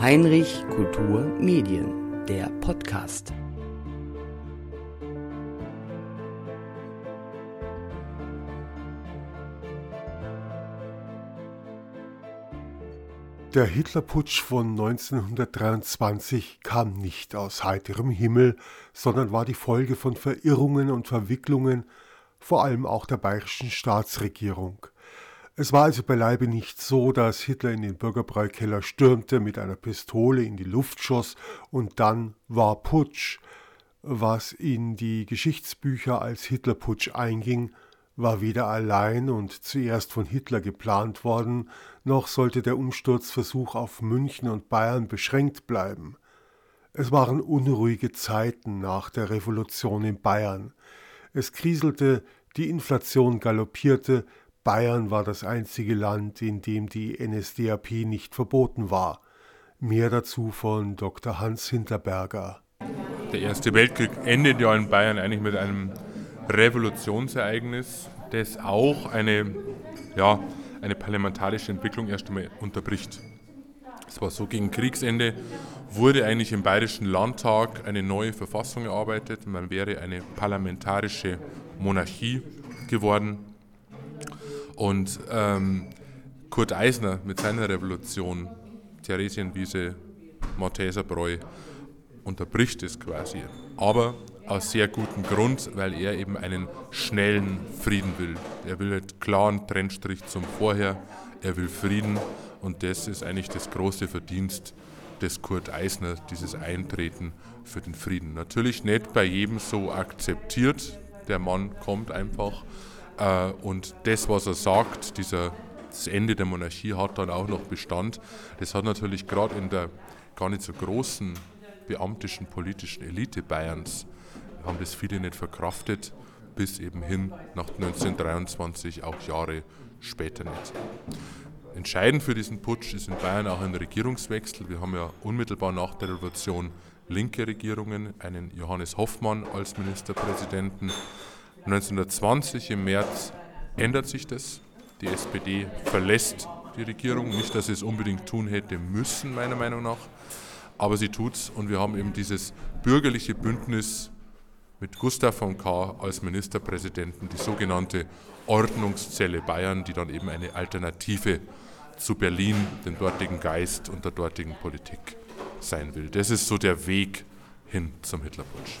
Heinrich Kultur Medien, der Podcast. Der Hitlerputsch von 1923 kam nicht aus heiterem Himmel, sondern war die Folge von Verirrungen und Verwicklungen, vor allem auch der bayerischen Staatsregierung. Es war also beileibe nicht so, dass Hitler in den Bürgerbräukeller stürmte, mit einer Pistole in die Luft schoss und dann war Putsch. Was in die Geschichtsbücher als Hitlerputsch einging, war weder allein und zuerst von Hitler geplant worden, noch sollte der Umsturzversuch auf München und Bayern beschränkt bleiben. Es waren unruhige Zeiten nach der Revolution in Bayern. Es kriselte, die Inflation galoppierte, Bayern war das einzige Land, in dem die NSDAP nicht verboten war. Mehr dazu von Dr. Hans Hinterberger. Der Erste Weltkrieg endet ja in Bayern eigentlich mit einem Revolutionsereignis, das auch eine, ja, eine parlamentarische Entwicklung erst einmal unterbricht. Es war so, gegen Kriegsende wurde eigentlich im Bayerischen Landtag eine neue Verfassung erarbeitet. Man wäre eine parlamentarische Monarchie geworden. Und ähm, Kurt Eisner mit seiner Revolution, Theresienwiese, Malteserbräu, unterbricht es quasi. Aber aus sehr gutem Grund, weil er eben einen schnellen Frieden will. Er will einen klaren Trennstrich zum Vorher, er will Frieden und das ist eigentlich das große Verdienst des Kurt Eisner, dieses Eintreten für den Frieden. Natürlich nicht bei jedem so akzeptiert, der Mann kommt einfach äh, und das, was er sagt, dieser, das Ende der Monarchie hat dann auch noch Bestand. Das hat natürlich gerade in der gar nicht so großen beamtischen politischen Elite Bayerns haben das viele nicht verkraftet, bis eben hin nach 1923, auch Jahre später nicht. Entscheidend für diesen Putsch ist in Bayern auch ein Regierungswechsel. Wir haben ja unmittelbar nach der Revolution linke Regierungen, einen Johannes Hoffmann als Ministerpräsidenten. 1920 im März ändert sich das. Die SPD verlässt die Regierung. Nicht, dass sie es unbedingt tun hätte müssen, meiner Meinung nach aber sie tut es und wir haben eben dieses bürgerliche Bündnis mit Gustav von K. als Ministerpräsidenten, die sogenannte Ordnungszelle Bayern, die dann eben eine Alternative zu Berlin, dem dortigen Geist und der dortigen Politik sein will. Das ist so der Weg hin zum Hitlerputsch.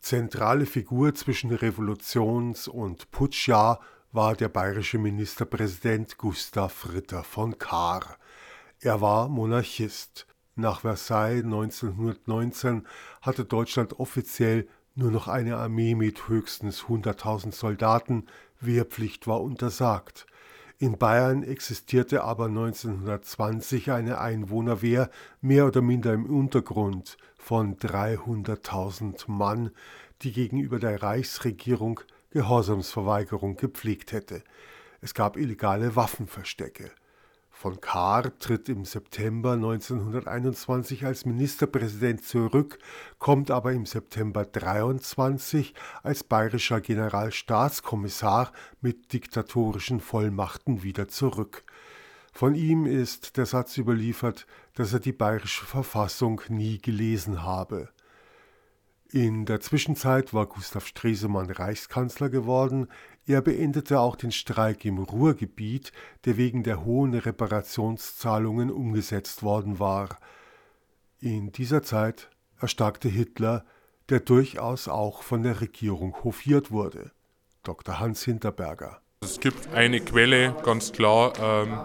Zentrale Figur zwischen Revolutions- und Putschjahr war der bayerische Ministerpräsident Gustav Ritter von Kahr. Er war Monarchist. Nach Versailles 1919 hatte Deutschland offiziell nur noch eine Armee mit höchstens 100.000 Soldaten, Wehrpflicht war untersagt. In Bayern existierte aber 1920 eine Einwohnerwehr mehr oder minder im Untergrund von 300.000 Mann, die gegenüber der Reichsregierung Gehorsamsverweigerung gepflegt hätte. Es gab illegale Waffenverstecke. Von Kahr tritt im September 1921 als Ministerpräsident zurück, kommt aber im September 23 als bayerischer Generalstaatskommissar mit diktatorischen Vollmachten wieder zurück. Von ihm ist der Satz überliefert, dass er die bayerische Verfassung nie gelesen habe. In der Zwischenzeit war Gustav Stresemann Reichskanzler geworden. Er beendete auch den Streik im Ruhrgebiet, der wegen der hohen Reparationszahlungen umgesetzt worden war. In dieser Zeit erstarkte Hitler, der durchaus auch von der Regierung hofiert wurde. Dr. Hans Hinterberger. Es gibt eine Quelle, ganz klar, ähm,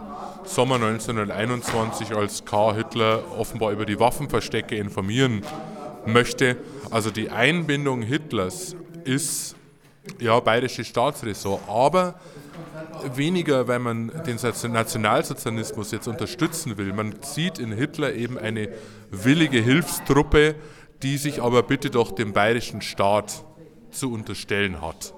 Sommer 1921, als K. Hitler offenbar über die Waffenverstecke informieren möchte. Also die Einbindung Hitlers ist ja bayerische Staatsressort, aber weniger, weil man den Nationalsozialismus jetzt unterstützen will. Man sieht in Hitler eben eine willige Hilfstruppe, die sich aber bitte doch dem bayerischen Staat zu unterstellen hat.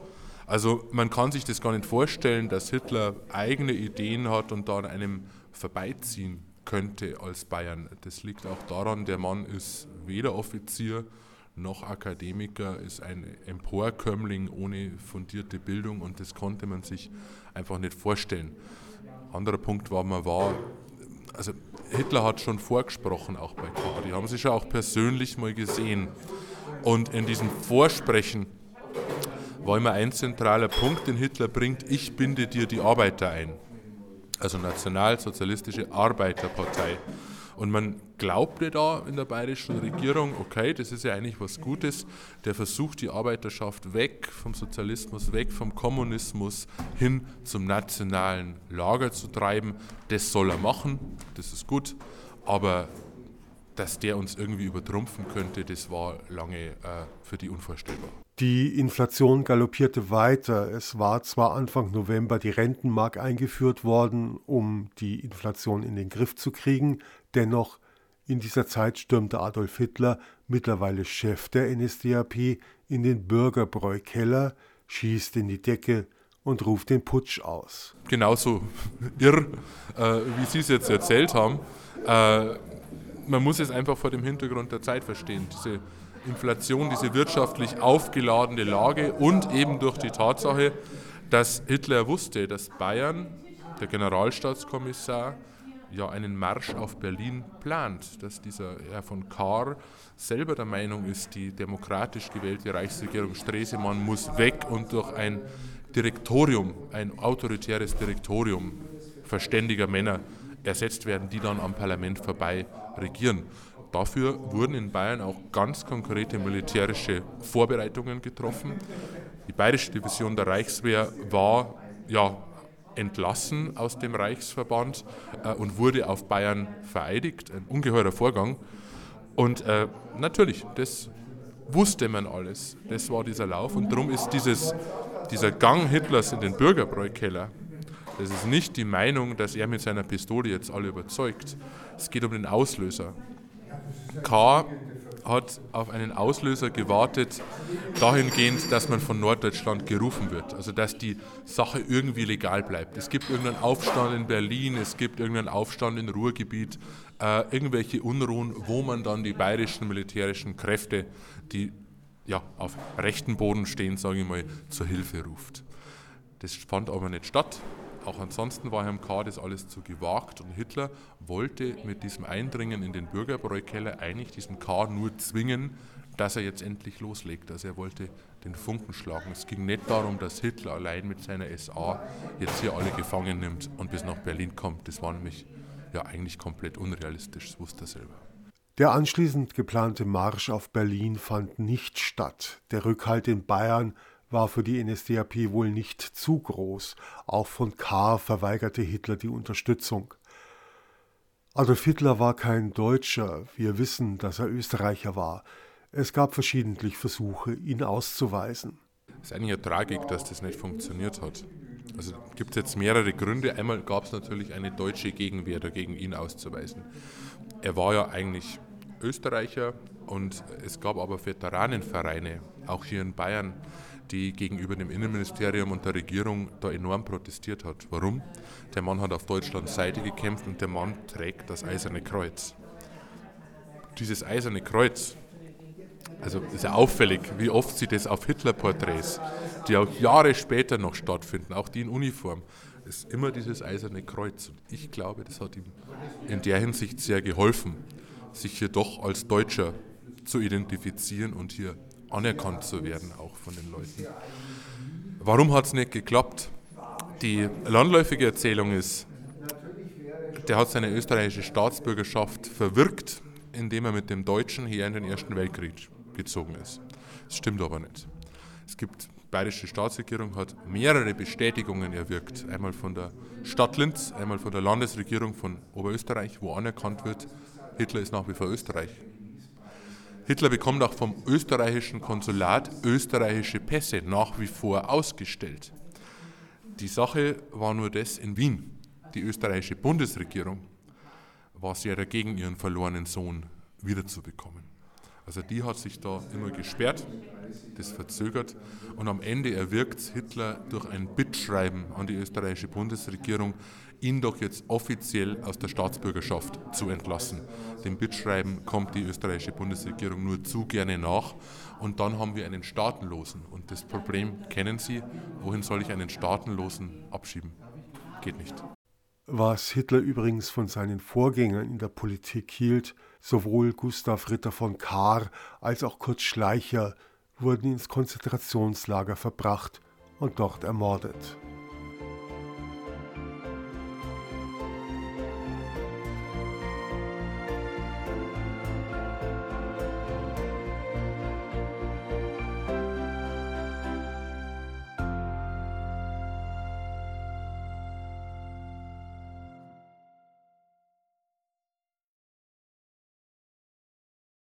Also man kann sich das gar nicht vorstellen, dass Hitler eigene Ideen hat und da an einem vorbeiziehen könnte als Bayern. Das liegt auch daran, der Mann ist weder Offizier noch Akademiker, ist ein Emporkömmling ohne fundierte Bildung und das konnte man sich einfach nicht vorstellen. Anderer Punkt war, man war, also Hitler hat schon vorgesprochen, auch bei K. Die haben sich ja auch persönlich mal gesehen. Und in diesem Vorsprechen war immer ein zentraler Punkt, den Hitler bringt, ich binde dir die Arbeiter ein. Also Nationalsozialistische Arbeiterpartei. Und man glaubte da in der bayerischen Regierung, okay, das ist ja eigentlich was Gutes, der versucht die Arbeiterschaft weg vom Sozialismus, weg vom Kommunismus hin zum nationalen Lager zu treiben. Das soll er machen, das ist gut, aber dass der uns irgendwie übertrumpfen könnte, das war lange äh, für die unvorstellbar. Die Inflation galoppierte weiter. Es war zwar Anfang November die Rentenmark eingeführt worden, um die Inflation in den Griff zu kriegen, dennoch in dieser Zeit stürmte Adolf Hitler, mittlerweile Chef der NSDAP, in den Bürgerbräu-Keller, schießt in die Decke und ruft den Putsch aus. Genauso irr, äh, wie Sie es jetzt erzählt haben. Äh, man muss es einfach vor dem Hintergrund der Zeit verstehen. Diese Inflation, diese wirtschaftlich aufgeladene Lage und eben durch die Tatsache, dass Hitler wusste, dass Bayern, der Generalstaatskommissar, ja einen Marsch auf Berlin plant, dass dieser Herr von Kahr selber der Meinung ist, die demokratisch gewählte Reichsregierung Stresemann muss weg und durch ein Direktorium, ein autoritäres Direktorium verständiger Männer ersetzt werden, die dann am Parlament vorbei regieren. Dafür wurden in Bayern auch ganz konkrete militärische Vorbereitungen getroffen. Die bayerische Division der Reichswehr war ja entlassen aus dem Reichsverband äh, und wurde auf Bayern vereidigt. Ein ungeheurer Vorgang. Und äh, natürlich, das wusste man alles. Das war dieser Lauf. Und darum ist dieses, dieser Gang Hitlers in den Bürgerbräukeller, das ist nicht die Meinung, dass er mit seiner Pistole jetzt alle überzeugt. Es geht um den Auslöser. K. hat auf einen Auslöser gewartet, dahingehend, dass man von Norddeutschland gerufen wird. Also dass die Sache irgendwie legal bleibt. Es gibt irgendeinen Aufstand in Berlin, es gibt irgendeinen Aufstand im Ruhrgebiet, äh, irgendwelche Unruhen, wo man dann die bayerischen militärischen Kräfte, die ja, auf rechten Boden stehen, sage ich mal, zur Hilfe ruft. Das fand aber nicht statt. Auch ansonsten war Herrn K. das alles zu gewagt und Hitler wollte mit diesem Eindringen in den Bürgerbräukeller eigentlich diesen K. nur zwingen, dass er jetzt endlich loslegt. Also er wollte den Funken schlagen. Es ging nicht darum, dass Hitler allein mit seiner SA jetzt hier alle gefangen nimmt und bis nach Berlin kommt. Das war nämlich ja eigentlich komplett unrealistisch, das wusste er selber. Der anschließend geplante Marsch auf Berlin fand nicht statt. Der Rückhalt in Bayern war für die NSDAP wohl nicht zu groß. Auch von Kahr verweigerte Hitler die Unterstützung. Adolf Hitler war kein Deutscher, wir wissen, dass er Österreicher war. Es gab verschiedentlich Versuche, ihn auszuweisen. Es ist eigentlich eine Tragik, dass das nicht funktioniert hat. Also gibt es jetzt mehrere Gründe. Einmal gab es natürlich eine deutsche Gegenwehr dagegen, ihn auszuweisen. Er war ja eigentlich Österreicher und es gab aber Veteranenvereine, auch hier in Bayern, die gegenüber dem Innenministerium und der Regierung da enorm protestiert hat. Warum? Der Mann hat auf Deutschlands Seite gekämpft und der Mann trägt das Eiserne Kreuz. Dieses Eiserne Kreuz, also ist ja auffällig, wie oft sie das auf Hitler-Porträts, die auch Jahre später noch stattfinden, auch die in Uniform, ist immer dieses Eiserne Kreuz. Und ich glaube, das hat ihm in der Hinsicht sehr geholfen, sich hier doch als Deutscher zu identifizieren und hier anerkannt zu werden, auch von den Leuten. Warum hat es nicht geklappt? Die landläufige Erzählung ist, der hat seine österreichische Staatsbürgerschaft verwirkt, indem er mit dem Deutschen hier in den Ersten Weltkrieg gezogen ist. Das stimmt aber nicht. Es gibt, die bayerische Staatsregierung hat mehrere Bestätigungen erwirkt. Einmal von der Stadt Linz, einmal von der Landesregierung von Oberösterreich, wo anerkannt wird, Hitler ist nach wie vor Österreich. Hitler bekommt auch vom österreichischen Konsulat österreichische Pässe nach wie vor ausgestellt. Die Sache war nur das in Wien. Die österreichische Bundesregierung war sehr dagegen, ihren verlorenen Sohn wiederzubekommen. Also die hat sich da immer gesperrt das verzögert und am Ende erwirkt Hitler durch ein Bittschreiben an die österreichische Bundesregierung, ihn doch jetzt offiziell aus der Staatsbürgerschaft zu entlassen. Dem Bittschreiben kommt die österreichische Bundesregierung nur zu gerne nach und dann haben wir einen Staatenlosen. Und das Problem kennen Sie, wohin soll ich einen Staatenlosen abschieben? Geht nicht. Was Hitler übrigens von seinen Vorgängern in der Politik hielt, sowohl Gustav Ritter von Kahr als auch Kurt Schleicher wurden ins Konzentrationslager verbracht und dort ermordet.